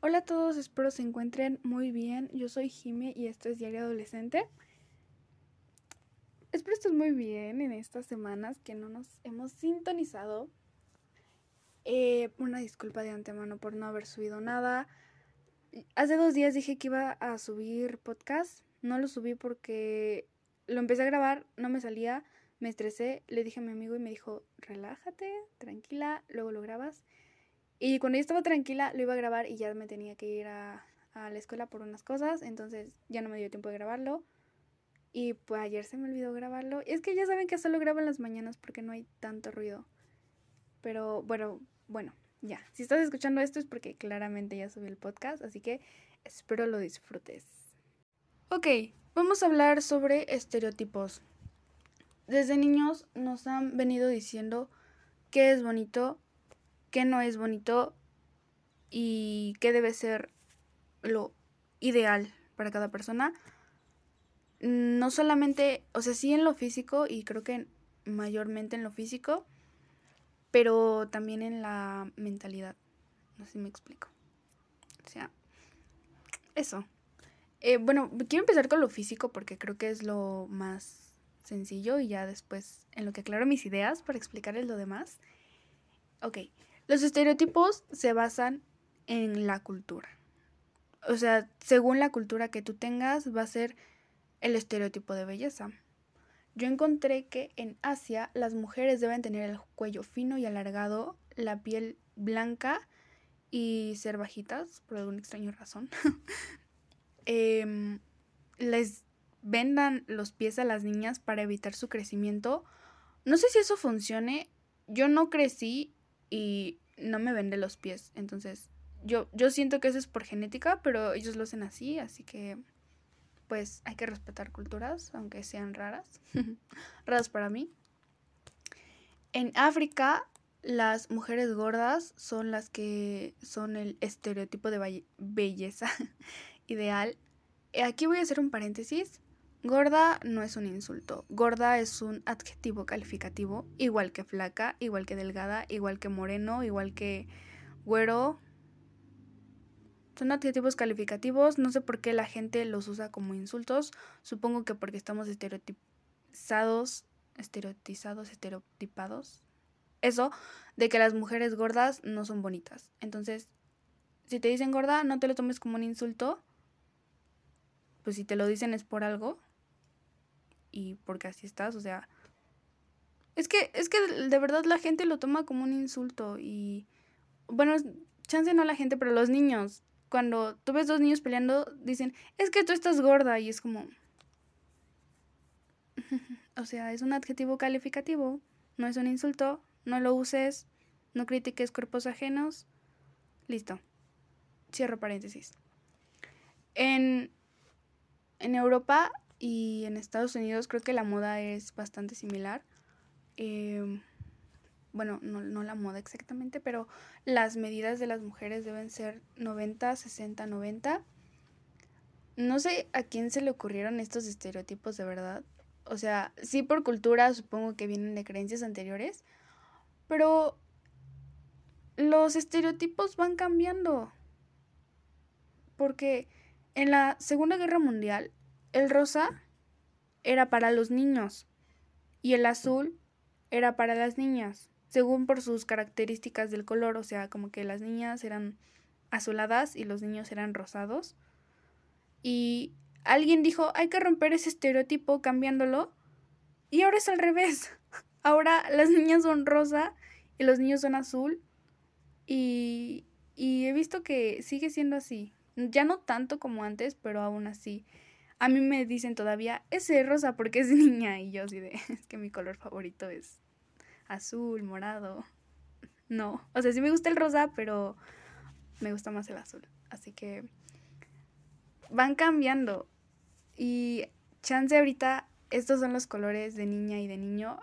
Hola a todos, espero se encuentren muy bien. Yo soy Jime y esto es Diario Adolescente. Espero estén muy bien en estas semanas que no nos hemos sintonizado. Eh, una disculpa de antemano por no haber subido nada. Hace dos días dije que iba a subir podcast. No lo subí porque lo empecé a grabar, no me salía, me estresé. Le dije a mi amigo y me dijo, relájate, tranquila, luego lo grabas. Y cuando yo estaba tranquila, lo iba a grabar y ya me tenía que ir a, la escuela por unas cosas, entonces ya no me dio tiempo de grabarlo. Y pues ayer se me olvidó grabarlo. Es que ya saben que solo grabo en las mañanas porque no hay tanto ruido. Pero bueno, bueno, ya. Si estás escuchando esto es porque claramente ya subí el podcast, así que espero lo disfrutes. Ok, vamos a hablar sobre estereotipos. Desde niños nos han venido diciendo qué es bonito qué no es bonito y qué debe ser lo ideal para cada persona. No solamente, o sea, sí en lo físico y creo que mayormente en lo físico, pero también en la mentalidad. No sé si me explico. O sea, eso. Eh, bueno, quiero empezar con lo físico porque creo que es lo más sencillo y ya después en lo que aclaro mis ideas para explicarles lo demás. Ok, los estereotipos se basan en la cultura. O sea, según la cultura que tú tengas, va a ser el estereotipo de belleza. Yo encontré que en Asia las mujeres deben tener el cuello fino y alargado, la piel blanca y ser bajitas, por alguna extraña razón. Em, les vendan los pies a las niñas para evitar su crecimiento. No sé si eso funcione. Yo no crecí y no me vende los pies. Entonces, yo, yo siento que eso es por genética, pero ellos lo hacen así, así que pues hay que respetar culturas, aunque sean raras. raras para mí. En África, las mujeres gordas son las que son el estereotipo de belleza ideal. Aquí voy a hacer un paréntesis. Gorda no es un insulto. Gorda es un adjetivo calificativo, igual que flaca, igual que delgada, igual que moreno, igual que güero. Son adjetivos calificativos, no sé por qué la gente los usa como insultos. Supongo que porque estamos estereotipados, estereotipados, estereotipados. Eso de que las mujeres gordas no son bonitas. Entonces, si te dicen gorda, no te lo tomes como un insulto. Pues si te lo dicen es por algo y porque así estás, o sea, es que es que de verdad la gente lo toma como un insulto y bueno, chance no la gente, pero los niños, cuando tú ves dos niños peleando, dicen, "Es que tú estás gorda" y es como o sea, es un adjetivo calificativo, no es un insulto, no lo uses, no critiques cuerpos ajenos. Listo. Cierro paréntesis. En en Europa y en Estados Unidos creo que la moda es bastante similar. Em, bueno, no, no, la moda exactamente, pero las medidas de las mujeres deben ser 90, 60, 90. No sé a quién se le ocurrieron estos estereotipos de verdad. O sea, sí por cultura supongo que vienen de creencias anteriores, pero los estereotipos van cambiando. Porque en la Segunda Guerra Mundial el rosa era para los niños y el azul era para las niñas, según por sus características del color, o sea, como que las niñas eran azuladas y los niños eran rosados. Y alguien dijo, hay que romper ese estereotipo cambiándolo. Y ahora es al revés. Ahora las niñas son rosa y los niños son azul. Y, y he visto que sigue siendo así. Ya no tanto como antes, pero aún así. A mí me dicen todavía, ese rosa porque es niña. Y yo así de, es que mi color favorito es azul, morado. No, o sea, sí me gusta el rosa, pero me gusta más el azul. Así que van cambiando. Y chance ahorita, estos son los colores de niña y de niño.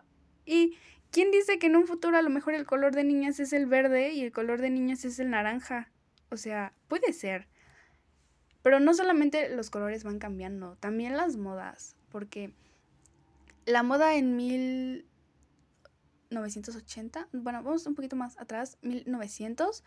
Y ¿quién dice que en un futuro a lo mejor el color de niñas es el verde y el color de niños es el naranja? O sea, puede ser. Pero no solamente los colores van cambiando, también las modas, porque la moda en 1980, bueno, vamos un poquito más atrás, 1900,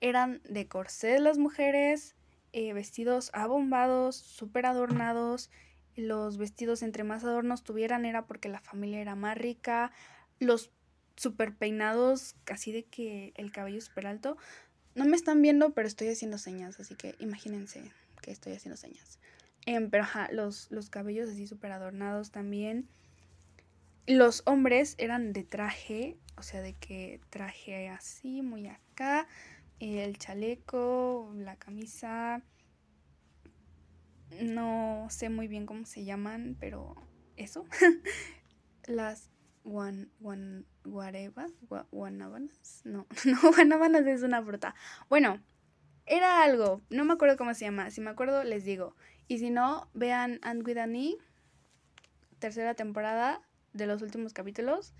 eran de corsés las mujeres, eh, vestidos abombados, súper adornados. Los vestidos entre más adornos tuvieran era porque la familia era más rica. Los super peinados, casi de que el cabello súper alto. No me están viendo, pero estoy haciendo señas, así que imagínense que estoy haciendo señas. Em, pero ajá, los, los cabellos así súper adornados también. Los hombres eran de traje, o sea, de que traje así, muy acá, el chaleco, la camisa. No sé muy bien cómo se llaman, pero eso. Las guan, guan, guarebas, guanabanas. No, no, guanabanas es una fruta. Bueno, era algo, no me acuerdo cómo se llama. Si me acuerdo, les digo. Y si no, vean And With Annie, tercera temporada de los últimos capítulos,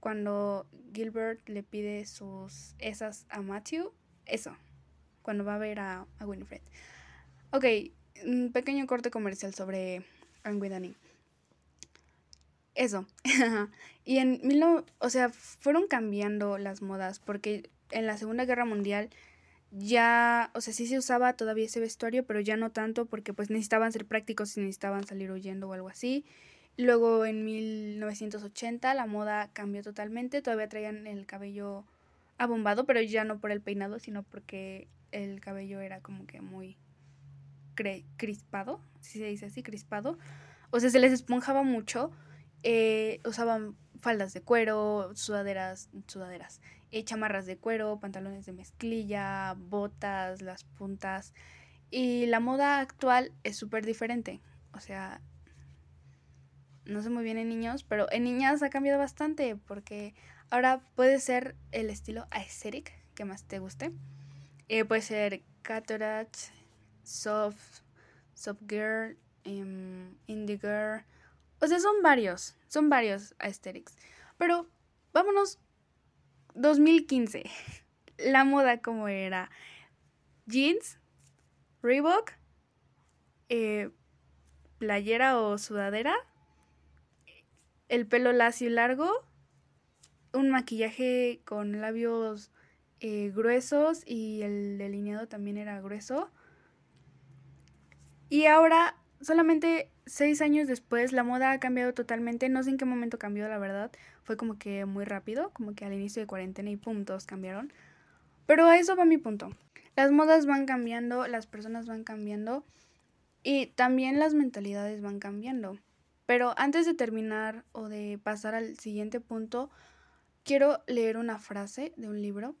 cuando Gilbert le pide sus esas a Matthew, eso, cuando va a ver a, a Winifred. Ok, un pequeño corte comercial sobre And With Annie. Eso. y en mil o sea, fueron cambiando las modas porque en la Segunda Guerra Mundial ya, o sea, sí se usaba todavía ese vestuario, pero ya no tanto porque pues necesitaban ser prácticos y necesitaban salir huyendo o algo así. Luego en 1980 la moda cambió totalmente, todavía traían el cabello abombado, pero ya no por el peinado, sino porque el cabello era como que muy crispado, si se dice así, crispado. O sea, se les esponjaba mucho. Eh, usaban faldas de cuero, sudaderas, sudaderas, eh, chamarras de cuero, pantalones de mezclilla, botas, las puntas. Y la moda actual es súper diferente. O sea, no sé muy bien en niños, pero en niñas ha cambiado bastante porque ahora puede ser el estilo aesthetic que más te guste. Eh, puede ser cataracts, soft, soft girl, um, indie girl. O sea, son varios, son varios aesthetics. Pero vámonos 2015. La moda como era. Jeans, Reebok, eh, playera o sudadera, el pelo lacio y largo, un maquillaje con labios eh, gruesos y el delineado también era grueso. Y ahora, solamente seis años después, la moda ha cambiado totalmente. No sé en qué momento cambió, la verdad. Fue como que muy rápido, como que al inicio de cuarentena y pum, todos cambiaron. Pero a eso va mi punto. Las modas van cambiando, las personas van cambiando y también las mentalidades van cambiando. Pero antes de terminar o de pasar al siguiente punto, quiero leer una frase de un libro.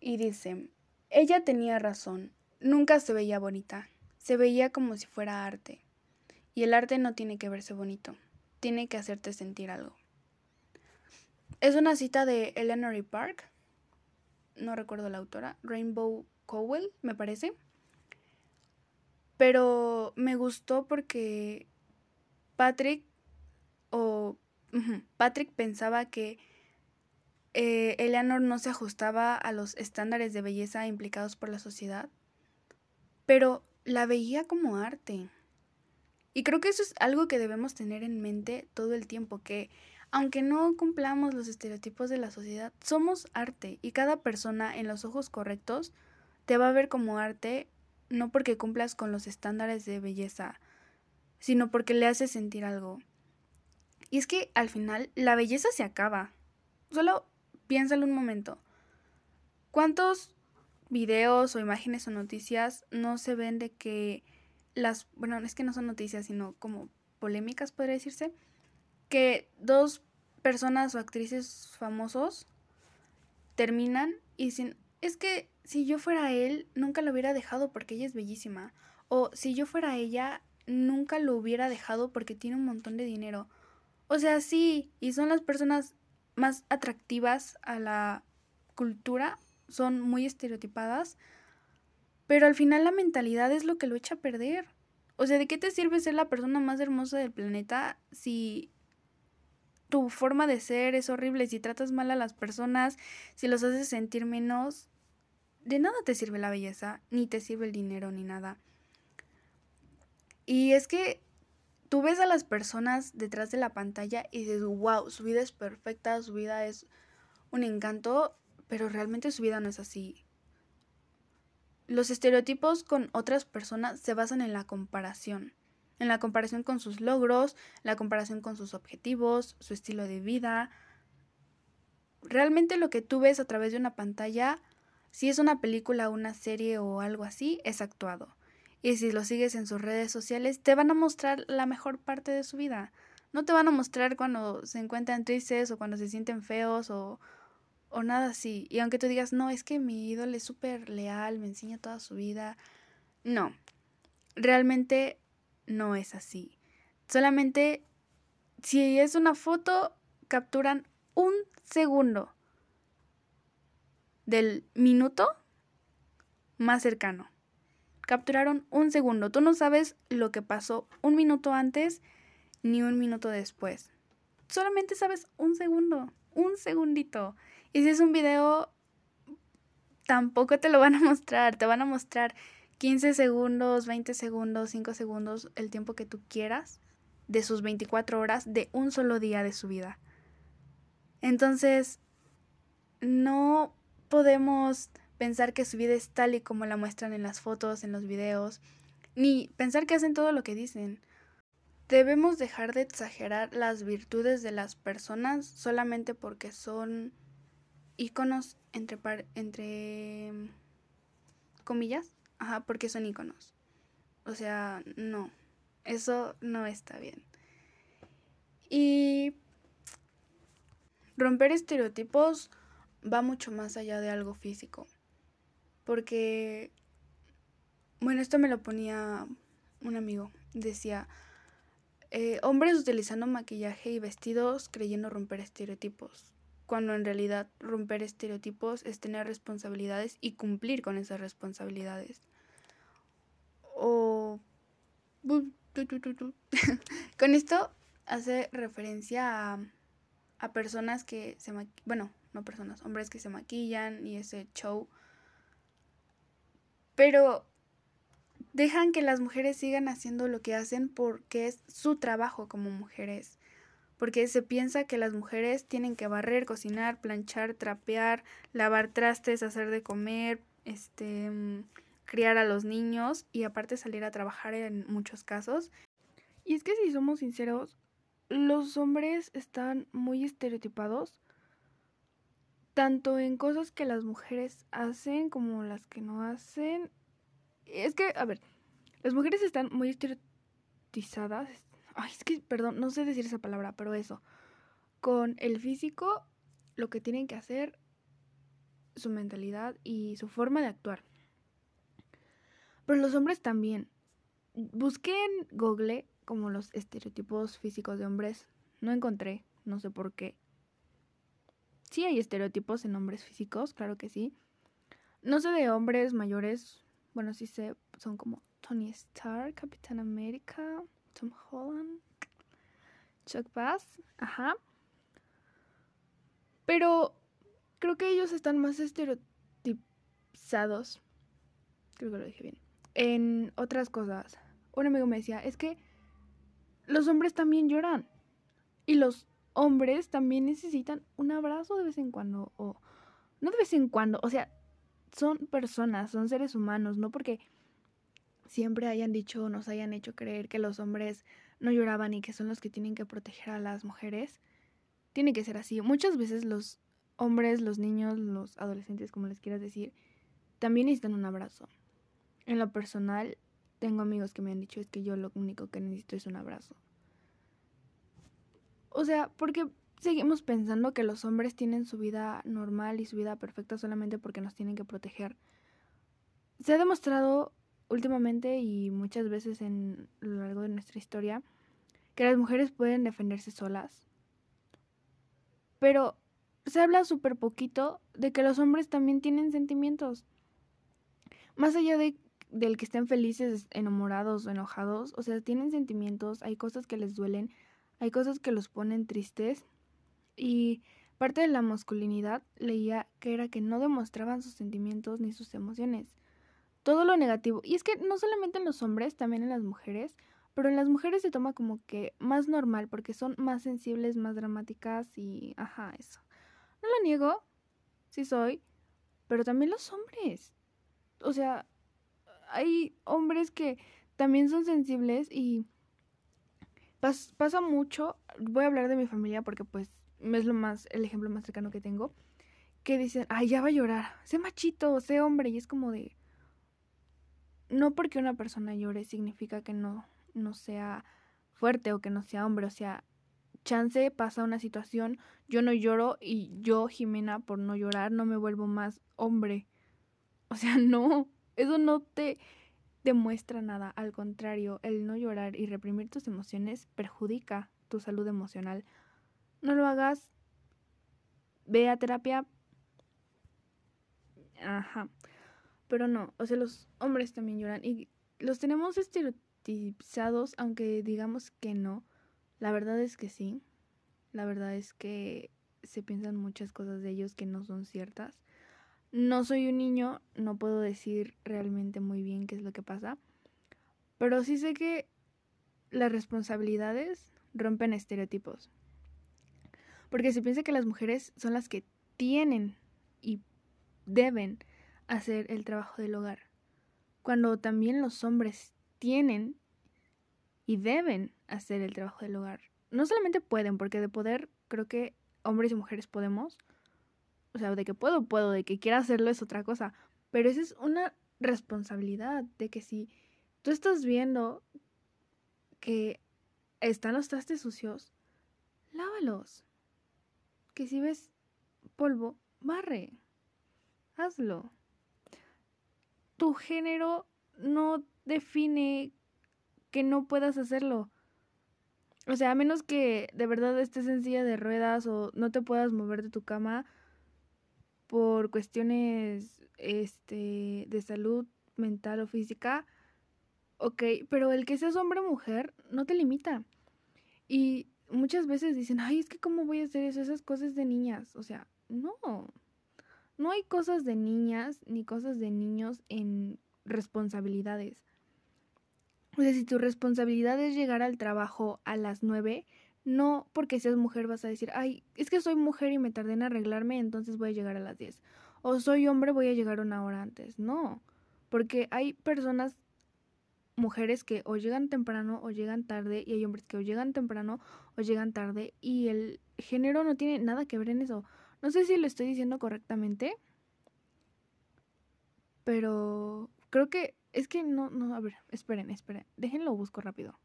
Y dice, ella tenía razón, nunca se veía bonita, se veía como si fuera arte. Y el arte no tiene que verse bonito, tiene que hacerte sentir algo. Es una cita de Eleanor Park, no recuerdo la autora, Rainbow Cowell, me parece. Pero me gustó porque Patrick o Patrick pensaba que eh, Eleanor no se ajustaba a los estándares de belleza implicados por la sociedad, pero la veía como arte. Y creo que eso es algo que debemos tener en mente todo el tiempo, que aunque no cumplamos los estereotipos de la sociedad, somos arte y cada persona en los ojos correctos te va a ver como arte no porque cumplas con los estándares de belleza, sino porque le haces sentir algo. Y es que al final la belleza se acaba. Solo piénsalo un momento. ¿Cuántos videos o imágenes o noticias no se ven de que las, bueno, es que no son noticias, sino como polémicas, podría decirse, que dos personas o actrices famosos terminan y dicen, es que si yo fuera él, nunca lo hubiera dejado porque ella es bellísima. O si yo fuera ella, nunca lo hubiera dejado porque tiene un montón de dinero. O sea, sí, y son las personas más atractivas a la cultura, son muy estereotipadas, pero al final la mentalidad es lo que lo echa a perder. O sea, ¿de qué te sirve ser la persona más hermosa del planeta si tu forma de ser es horrible, si tratas mal a las personas, si los haces sentir menos? de nada te sirve la belleza, ni te sirve el dinero, ni nada. Y es que tú ves a las personas detrás de la pantalla y dices, wow, su vida es perfecta, su vida es un encanto, pero realmente su vida no es así. Los estereotipos con otras personas se basan en la comparación, en la comparación con sus logros, la comparación con sus objetivos, su estilo de vida. Realmente lo que tú ves a través de una pantalla, si es una película, una serie o algo así, es actuado. Y si lo sigues en sus redes sociales, te van a mostrar la mejor parte de su vida. No te van a mostrar cuando se encuentran tristes o cuando se sienten feos o, o nada así. Y aunque tú digas, no, es que mi ídolo es súper leal, me enseña toda su vida. No, realmente no es así. Solamente si es una foto, capturan un segundo del minuto más cercano. Capturaron un segundo. Tú no sabes lo que pasó un minuto antes ni un minuto después. Solamente sabes un segundo, un segundito. Y si es un video, tampoco te lo van a mostrar. Te van a mostrar 15 segundos, 20 segundos, 5 segundos, el tiempo que tú quieras de sus 24 horas de un solo día de su vida. Entonces, no podemos pensar que su vida es tal y como la muestran en las fotos, en los videos, ni pensar que hacen todo lo que dicen. Debemos dejar de exagerar las virtudes de las personas solamente porque son iconos entre, entre comillas, ajá, porque son iconos. O sea, no, eso no está bien. Y romper estereotipos va mucho más allá de algo físico. Porque, bueno, esto me lo ponía un amigo. Decía, eh, hombres utilizando maquillaje y vestidos creyendo romper estereotipos cuando en realidad romper estereotipos es tener responsabilidades y cumplir con esas responsabilidades. O... con esto hace referencia a, a personas que se maquillan, bueno, no personas, hombres que se maquillan y ese show. Pero dejan que las mujeres sigan haciendo lo que hacen porque es su trabajo como mujeres porque se piensa que las mujeres tienen que barrer, cocinar, planchar, trapear, lavar trastes, hacer de comer, este, mm, criar a los niños y aparte salir a trabajar en muchos casos. Y es que si somos sinceros, los hombres están muy estereotipados, tanto en cosas que las mujeres hacen como las que no hacen. Es que, a ver, las mujeres están muy estereotipadas, Ay, es que, perdón, no sé decir esa palabra, pero eso. Con el físico, lo que tienen que hacer, su mentalidad y su forma de actuar. Pero los hombres también. Busqué en Google como los estereotipos físicos de hombres. No encontré, no sé por qué. Sí hay estereotipos en hombres físicos, claro que sí. No sé de hombres mayores, bueno, sí sé, son como Tony Stark, Capitán América, Tom Holland, Chuck Bass, ajá. Pero creo que ellos están más estereotipados, creo que lo dije bien, en otras cosas. Un amigo me decía, es que los hombres también lloran y los hombres también necesitan un abrazo de vez en cuando o no de vez en cuando, o sea, son personas, son seres humanos, no porque siempre hayan dicho o nos hayan hecho creer que los hombres no lloraban y que son los que tienen que proteger a las mujeres. Tiene que ser así. Muchas veces los hombres, los niños, los adolescentes, como les quieras decir, también necesitan un abrazo. En lo personal, tengo amigos que me han dicho es que yo lo único que necesito es un abrazo. O sea, porque seguimos pensando que los hombres tienen su vida normal y su vida perfecta solamente porque nos tienen que proteger. Se ha demostrado últimamente y muchas veces en lo largo de nuestra historia que las mujeres pueden defenderse solas. Pero se habla súper poquito de que los hombres también tienen sentimientos. Más allá de del que estén felices, enamorados o enojados, o sea, tienen sentimientos, hay cosas que les duelen, hay cosas que los ponen tristes y parte de la masculinidad leía que era que no demostraban sus sentimientos ni sus emociones todo lo negativo. Y es que no solamente en los hombres, también en las mujeres, pero en las mujeres se toma como que más normal porque son más sensibles, más dramáticas y ajá, eso. No lo niego, sí soy, pero también los hombres. O sea, hay hombres que también son sensibles y pasa mucho, voy a hablar de mi familia porque pues es lo más, el ejemplo más cercano que tengo, que dicen, ay, ya va a llorar, sé machito, sé hombre, y es como de, no porque una persona llore significa que no, no sea fuerte o que no sea hombre, o sea, chance pasa una situación, yo no lloro y yo, Jimena, por no llorar, no me vuelvo más hombre. O sea, no, eso no te demuestra nada, al contrario, el no llorar y reprimir tus emociones perjudica tu salud emocional. No lo hagas, ve a terapia. Ajá. Pero no, o sea, los hombres también lloran y los tenemos estereotipados, aunque digamos que no. La verdad es que sí. La verdad es que se piensan muchas cosas de ellos que no son ciertas. No soy un niño, no puedo decir realmente muy bien qué es lo que pasa, pero sí sé que las responsabilidades rompen estereotipos. Porque se piensa que las mujeres son las que tienen y deben hacer el trabajo del hogar, cuando también los hombres tienen y deben hacer el trabajo del hogar. No solamente pueden, porque de poder creo que hombres y mujeres podemos, o sea, de que puedo, puedo, de que quiera hacerlo es otra cosa. Pero esa es una responsabilidad de que si tú estás viendo que están los trastes sucios, lávalos. Que si ves polvo, barre. Hazlo. Tu género no define que no puedas hacerlo. O sea, a menos que de verdad estés en silla de ruedas o no te puedas mover de tu cama, por cuestiones este, de salud mental o física, ok, pero el que seas hombre o mujer no te limita. Y muchas veces dicen, ay, es que cómo voy a hacer eso, esas cosas de niñas. O sea, no, no hay cosas de niñas ni cosas de niños en responsabilidades. O sea, si tu responsabilidad es llegar al trabajo a las nueve, no porque seas mujer vas a decir, ay, es que soy mujer y me tardé en arreglarme, entonces voy a llegar a las 10. O soy hombre, voy a llegar una hora antes. No, porque hay personas, mujeres que o llegan temprano o llegan tarde, y hay hombres que o llegan temprano o llegan tarde, y el género no tiene nada que ver en eso. No sé si lo estoy diciendo correctamente, pero creo que es que no, no, a ver, esperen, esperen, déjenlo busco rápido.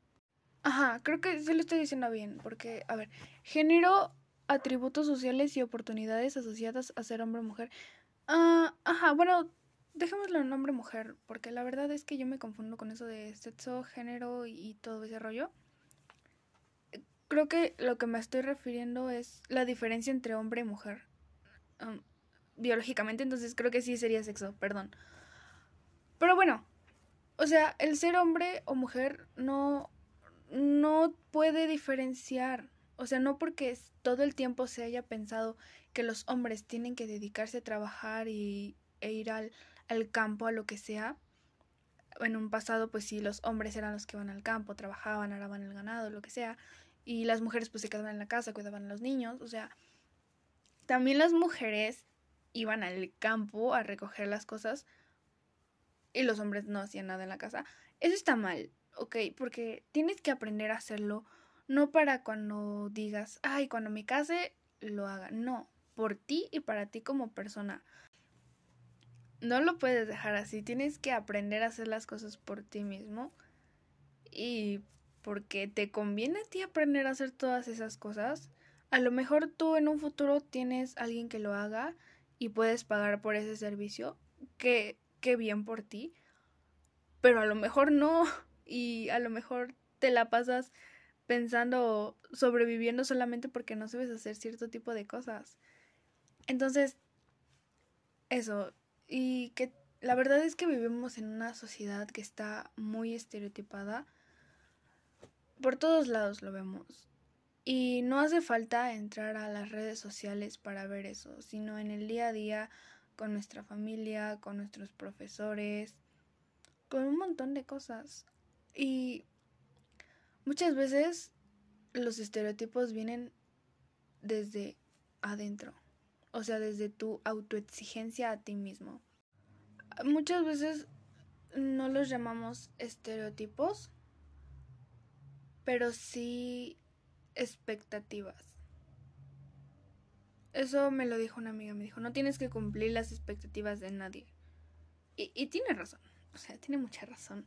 Ajá, creo que sí lo estoy diciendo bien, porque, a ver, género, atributos sociales y oportunidades asociadas a ser hombre o mujer. Ah, ajá, bueno, dejémoslo en hombre mujer, porque la verdad es que yo me confundo con eso de sexo, género y, todo ese rollo. Creo que lo que me estoy refiriendo es la diferencia entre hombre y mujer. Biológicamente, entonces creo que sí sería sexo, perdón. Pero bueno, o sea, el ser hombre o mujer no no puede diferenciar. O sea, no porque todo el tiempo se haya pensado que los hombres tienen que dedicarse a trabajar y, e ir al, al campo, a lo que sea. En un pasado, pues sí, los hombres eran los que iban al campo, trabajaban, araban el ganado, lo que sea. Y las mujeres pues se quedaban en la casa, cuidaban a los niños. O sea, también las mujeres iban al campo a recoger las cosas y los hombres no hacían nada en la casa. Eso está mal. ¿ok? Porque tienes que aprender a hacerlo, no para cuando digas, ay, cuando me case, lo haga. No, por ti y para ti como persona. No lo puedes dejar así, tienes que aprender a hacer las cosas por ti mismo y porque te conviene a ti aprender a hacer todas esas cosas. A lo mejor tú en un futuro tienes alguien que lo haga y puedes pagar por ese servicio, que, que bien por ti, pero a lo mejor no y a lo mejor te la pasas pensando sobreviviendo solamente porque no sabes hacer cierto tipo de cosas. Entonces, eso, y que la verdad es que vivimos en una sociedad que está muy estereotipada. Por todos lados lo vemos. Y no hace falta entrar a las redes sociales para ver eso, sino en el día a día con nuestra familia, con nuestros profesores, con un montón de cosas. Y muchas veces los estereotipos vienen desde adentro, o sea, desde tu autoexigencia a ti mismo. Muchas veces no los llamamos estereotipos, pero sí expectativas. Eso me lo dijo una amiga, me dijo, no tienes que cumplir las expectativas de nadie. Y, tiene razón, o sea, tiene mucha razón.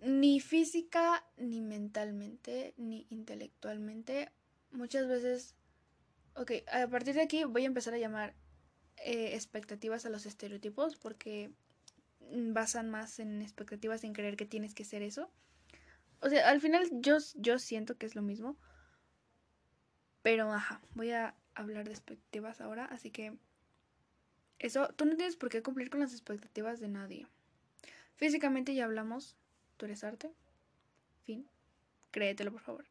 Ni física, ni mentalmente, ni intelectualmente. Muchas veces, ok, a partir de aquí voy a empezar a llamar eh, expectativas a los estereotipos porque basan más en expectativas en creer que tienes que ser eso. O sea, al final yo, yo siento que es lo mismo. Pero, ajá, voy a hablar de expectativas ahora, así que eso, tú no tienes por qué cumplir con las expectativas de nadie. Físicamente ya hablamos, tú eres arte. Fin. Créetelo, por favor.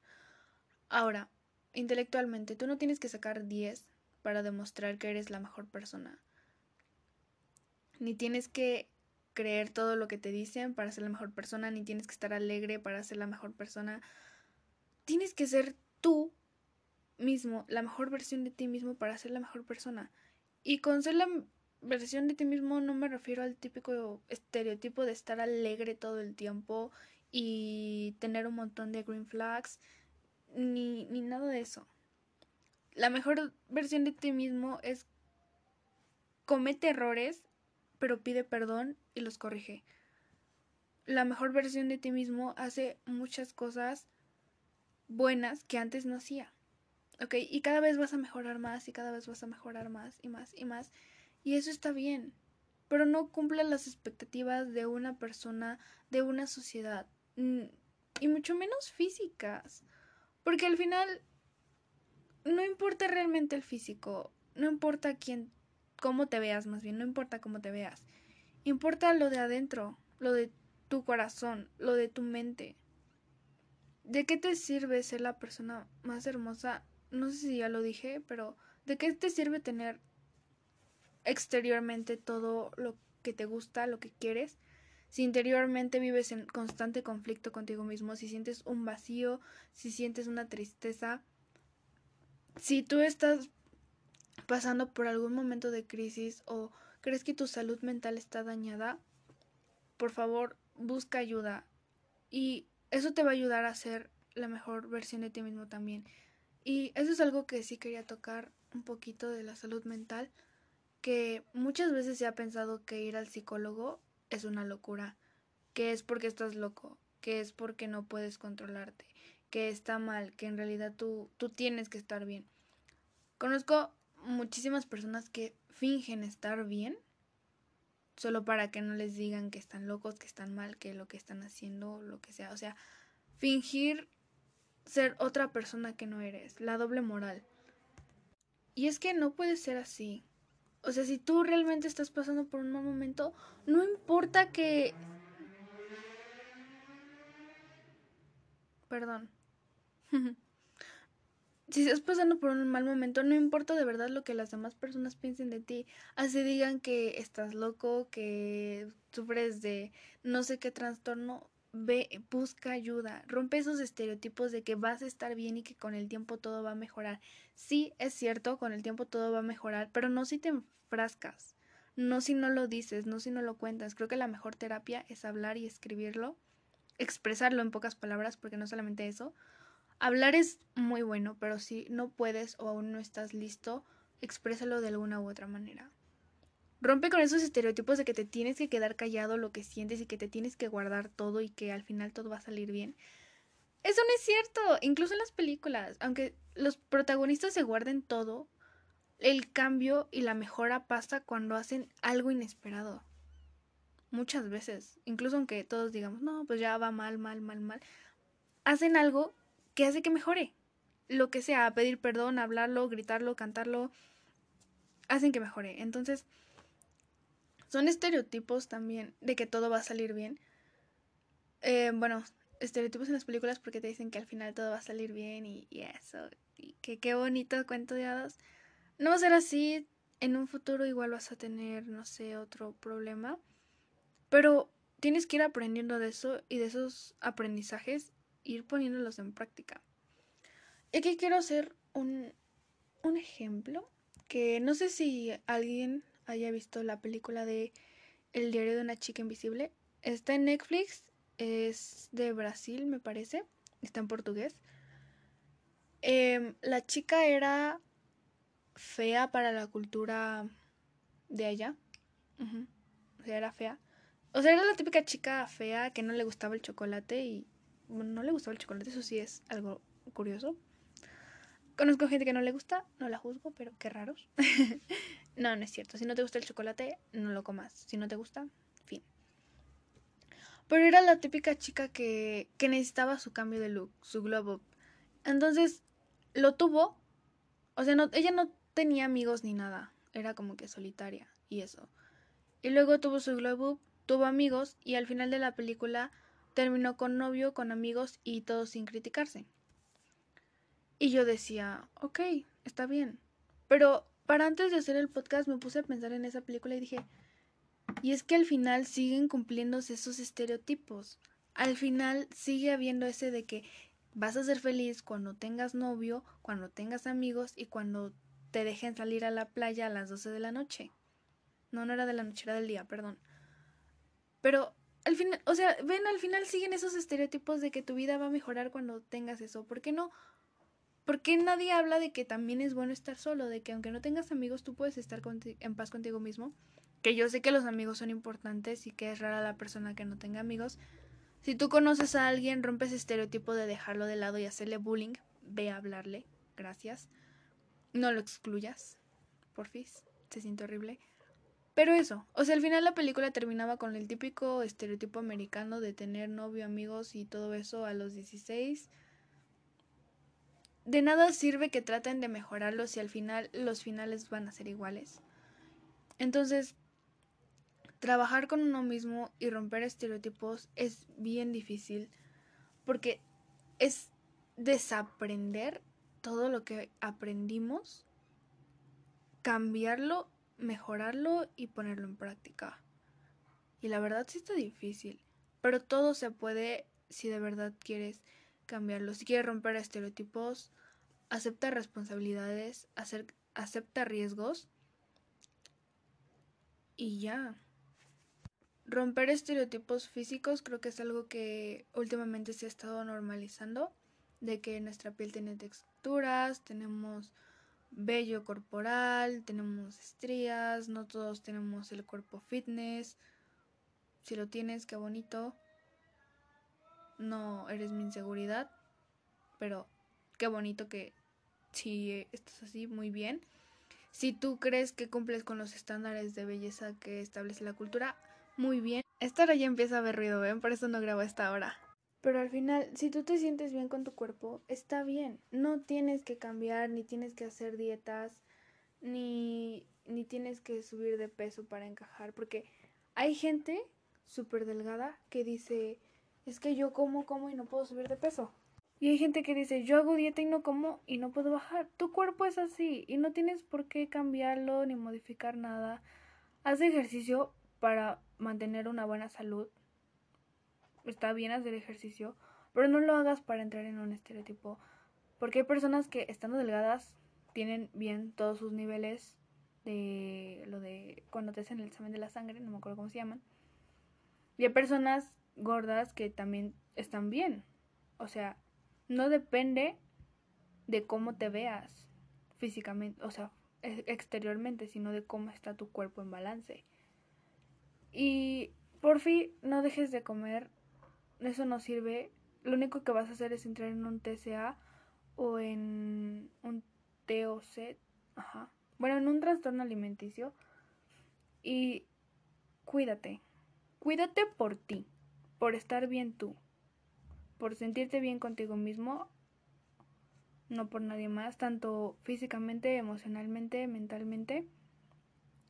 Ahora, intelectualmente, tú no tienes que sacar 10 para demostrar que eres la mejor persona. Ni tienes que creer todo lo que te dicen para ser la mejor persona, ni tienes que estar alegre para ser la mejor persona. Tienes que ser tú mismo, la mejor versión de ti mismo para ser la mejor persona. Y con ser la versión de ti mismo no me refiero al típico estereotipo de estar alegre todo el tiempo y tener un montón de green flags, ni, ni nada de eso. La mejor versión de ti mismo es comete errores, pero pide perdón y los corrige. La mejor versión de ti mismo hace muchas cosas buenas que antes no hacía. ¿Ok? Y cada vez vas a mejorar más y cada vez vas a mejorar más y más y más. Y eso está bien. Pero no cumple las expectativas de una persona, de una sociedad. Y mucho menos físicas. Porque al final no importa realmente el físico. No importa quién, cómo te veas más bien. No importa cómo te veas. Importa lo de adentro. Lo de tu corazón. Lo de tu mente. ¿De qué te sirve ser la persona más hermosa no sé si ya lo dije, pero ¿de qué te sirve tener exteriormente todo lo que te gusta, lo que quieres? Si interiormente vives en constante conflicto contigo mismo, si sientes un vacío, si sientes una tristeza, si tú estás pasando por algún momento de crisis o crees que tu salud mental está dañada, por favor, busca ayuda y eso te va a ayudar a ser la mejor versión de ti mismo también. Y eso es algo que sí quería tocar un poquito de la salud mental, que muchas veces se ha pensado que ir al psicólogo es una locura, que es porque estás loco, que es porque no puedes controlarte, que está mal, que en realidad tú, tú tienes que estar bien. Conozco muchísimas personas que fingen estar bien solo para que no les digan que están locos, que están mal, que lo que están haciendo, lo que sea. O sea, fingir ser otra persona que no eres, la doble moral. Y es que no puede ser así. O sea, si tú realmente estás pasando por un mal momento, no importa que... Perdón. si estás pasando por un mal momento, no importa de verdad lo que las demás personas piensen de ti. Así digan que estás loco, que sufres de no sé qué trastorno ve, busca ayuda, rompe esos estereotipos de que vas a estar bien y que con el tiempo todo va a mejorar. Sí, es cierto, con el tiempo todo va a mejorar, pero no si te enfrascas, no si no lo dices, no si no lo cuentas. Creo que la mejor terapia es hablar y escribirlo, expresarlo en pocas palabras, porque no solamente eso. Hablar es muy bueno, pero si no puedes o aún no estás listo, exprésalo de alguna u otra manera. Rompe con esos estereotipos de que te tienes que quedar callado lo que sientes y que te tienes que guardar todo y que al final todo va a salir bien. Eso no es cierto, incluso en las películas, aunque los protagonistas se guarden todo, el cambio y la mejora pasa cuando hacen algo inesperado. Muchas veces, incluso aunque todos digamos, no, pues ya va mal, mal, mal, mal, hacen algo que hace que mejore. Lo que sea, pedir perdón, hablarlo, gritarlo, cantarlo, hacen que mejore. Entonces, son estereotipos también de que todo va a salir bien. Eh, bueno, estereotipos en las películas porque te dicen que al final todo va a salir bien y, eso. Y que qué bonito cuento de hadas. No va a ser así. En un futuro igual vas a tener, no sé, otro problema. Pero tienes que ir aprendiendo de eso y de esos aprendizajes, ir poniéndolos en práctica. Y aquí quiero hacer un, un ejemplo que no sé si alguien haya visto la película de El diario de una chica invisible. Está en Netflix, es de Brasil, me parece, está en portugués. Em, la chica era fea para la cultura de allá. O sea, era fea. O sea, era la típica chica fea que no le gustaba el chocolate y... Bueno, no le gustaba el chocolate, eso sí es algo curioso. Conozco gente que no le gusta, no la juzgo, pero qué raros. no, no es cierto. Si no te gusta el chocolate, no lo comas. Si no te gusta, fin. Pero era la típica chica que, que necesitaba su cambio de look, su globo. Entonces, lo tuvo. O sea, no, ella no tenía amigos ni nada. Era como que solitaria y eso. Y luego tuvo su glow tuvo amigos y al final de la película terminó con novio, con amigos y todo sin criticarse. Y yo decía, ok, está bien. Pero para antes de hacer el podcast me puse a pensar en esa película y dije, y es que al final siguen cumpliéndose esos estereotipos. Al final sigue habiendo ese de que vas a ser feliz cuando tengas novio, cuando tengas amigos y cuando te dejen salir a la playa a las 12 de la noche. No, no era de la noche, era del día, perdón. Pero al final, o sea, ven, al final siguen esos estereotipos de que tu vida va a mejorar cuando tengas eso. ¿Por qué no? ¿Por qué nadie habla de que también es bueno estar solo? De que aunque no tengas amigos, tú puedes estar en paz contigo mismo. Que yo sé que los amigos son importantes y que es rara la persona que no tenga amigos. Si tú conoces a alguien, rompes estereotipo de dejarlo de lado y hacerle bullying, ve a hablarle. Gracias. No lo excluyas. Porfis. Se siente horrible. Pero eso, o sea, al final la película terminaba con el típico estereotipo americano de tener novio, amigos y todo eso a los 16. De nada sirve que traten de mejorarlo si al final los finales van a ser iguales. Entonces, trabajar con uno mismo y romper estereotipos es bien difícil porque es desaprender todo lo que aprendimos, cambiarlo mejorarlo y ponerlo en práctica. Y la verdad sí está difícil, pero todo se puede si de verdad quieres cambiarlo. Si quieres romper estereotipos, acepta responsabilidades, acepta riesgos y ya. Romper estereotipos físicos creo que es algo que últimamente se ha estado normalizando, de que nuestra piel tiene texturas, tenemos vello corporal, tenemos estrías, no todos tenemos el cuerpo fitness. Si lo tienes, qué bonito. No eres mi inseguridad, pero qué bonito que si estás así, muy bien. Si tú crees que cumples con los estándares de belleza que establece la cultura, muy bien. Esta hora ya empieza a haber ruido, ¿ven? Por eso no grabo esta hora. Pero al final, si tú te sientes bien con tu cuerpo, está bien. No tienes que cambiar, ni tienes que hacer dietas, ni, ni tienes que subir de peso para encajar. Porque hay gente súper delgada que dice, es que yo como, como y no puedo subir de peso. Y hay gente que dice, yo hago dieta y no como y no puedo bajar. Tu cuerpo es así y no tienes por qué cambiarlo ni modificar nada. Haz ejercicio para mantener una buena salud está bien hacer ejercicio, pero no lo hagas para entrar en un estereotipo. Porque hay personas que estando delgadas tienen bien todos sus niveles de lo de cuando te hacen el examen de la sangre, no me acuerdo cómo se llaman. Y hay personas gordas que también están bien. O sea, no depende de cómo te veas físicamente, o sea, exteriormente, sino de cómo está tu cuerpo en balance. Y por fin no dejes de comer eso no sirve. Lo único que vas a hacer es entrar en un TCA o en un TOC, ajá. Bueno, en un trastorno alimenticio. Y cuídate. Cuídate por ti, por estar bien tú, por sentirte bien contigo mismo, no por nadie más, tanto físicamente, emocionalmente, mentalmente,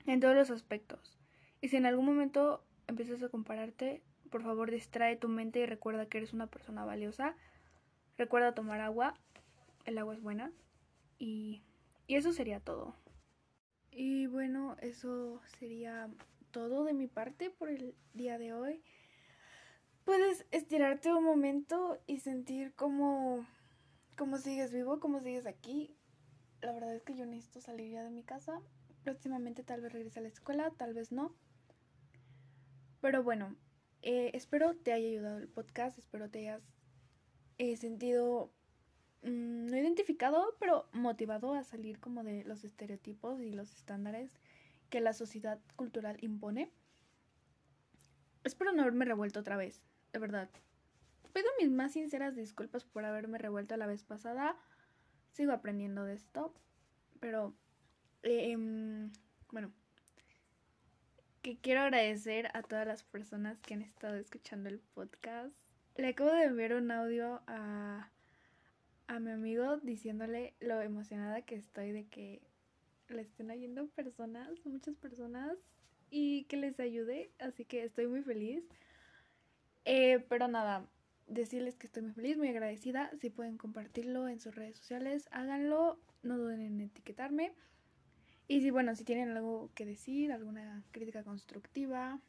en todos los aspectos. Y si en algún momento empiezas a compararte, por favor, distrae tu mente y recuerda que eres una persona valiosa. Recuerda tomar agua. El agua es buena. Y, y eso sería todo. Y bueno, eso sería todo de mi parte por el día de hoy. Puedes estirarte un momento y sentir cómo, cómo sigues vivo, cómo sigues aquí. la verdad es que yo necesito salir ya de mi casa. Próximamente tal vez regrese a la escuela, tal vez no. Pero bueno, eh, espero te haya ayudado el podcast, espero te hayas eh, sentido mm, no identificado, pero motivado a salir como de los estereotipos y los estándares que la sociedad cultural impone. Espero no haberme revuelto otra vez, de verdad. Pido mis más sinceras disculpas por haberme revuelto la vez pasada. Sigo aprendiendo de esto, pero em, bueno, que quiero agradecer a todas las personas que han estado escuchando el podcast. Le acabo de enviar un audio a, a mi amigo diciéndole lo emocionada que estoy de que le estén oyendo personas, muchas personas, y que les ayude. Así que estoy muy feliz. Eh, pero nada, decirles que estoy muy feliz, muy agradecida. Si pueden compartirlo en sus redes sociales, háganlo. No duden en etiquetarme. Y si, bueno, si tienen algo que decir, alguna crítica constructiva,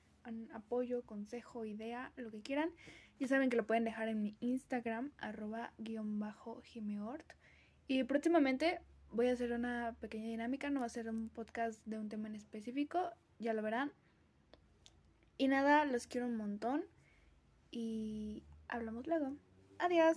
apoyo, consejo, idea, lo que quieran, ya saben que lo pueden dejar en mi Instagram, arroba guion bajo gimeort. Y próximamente voy a hacer una pequeña dinámica, no va a ser un podcast de un tema en específico, ya lo verán. Y nada, los quiero un montón y hablamos luego. Adiós.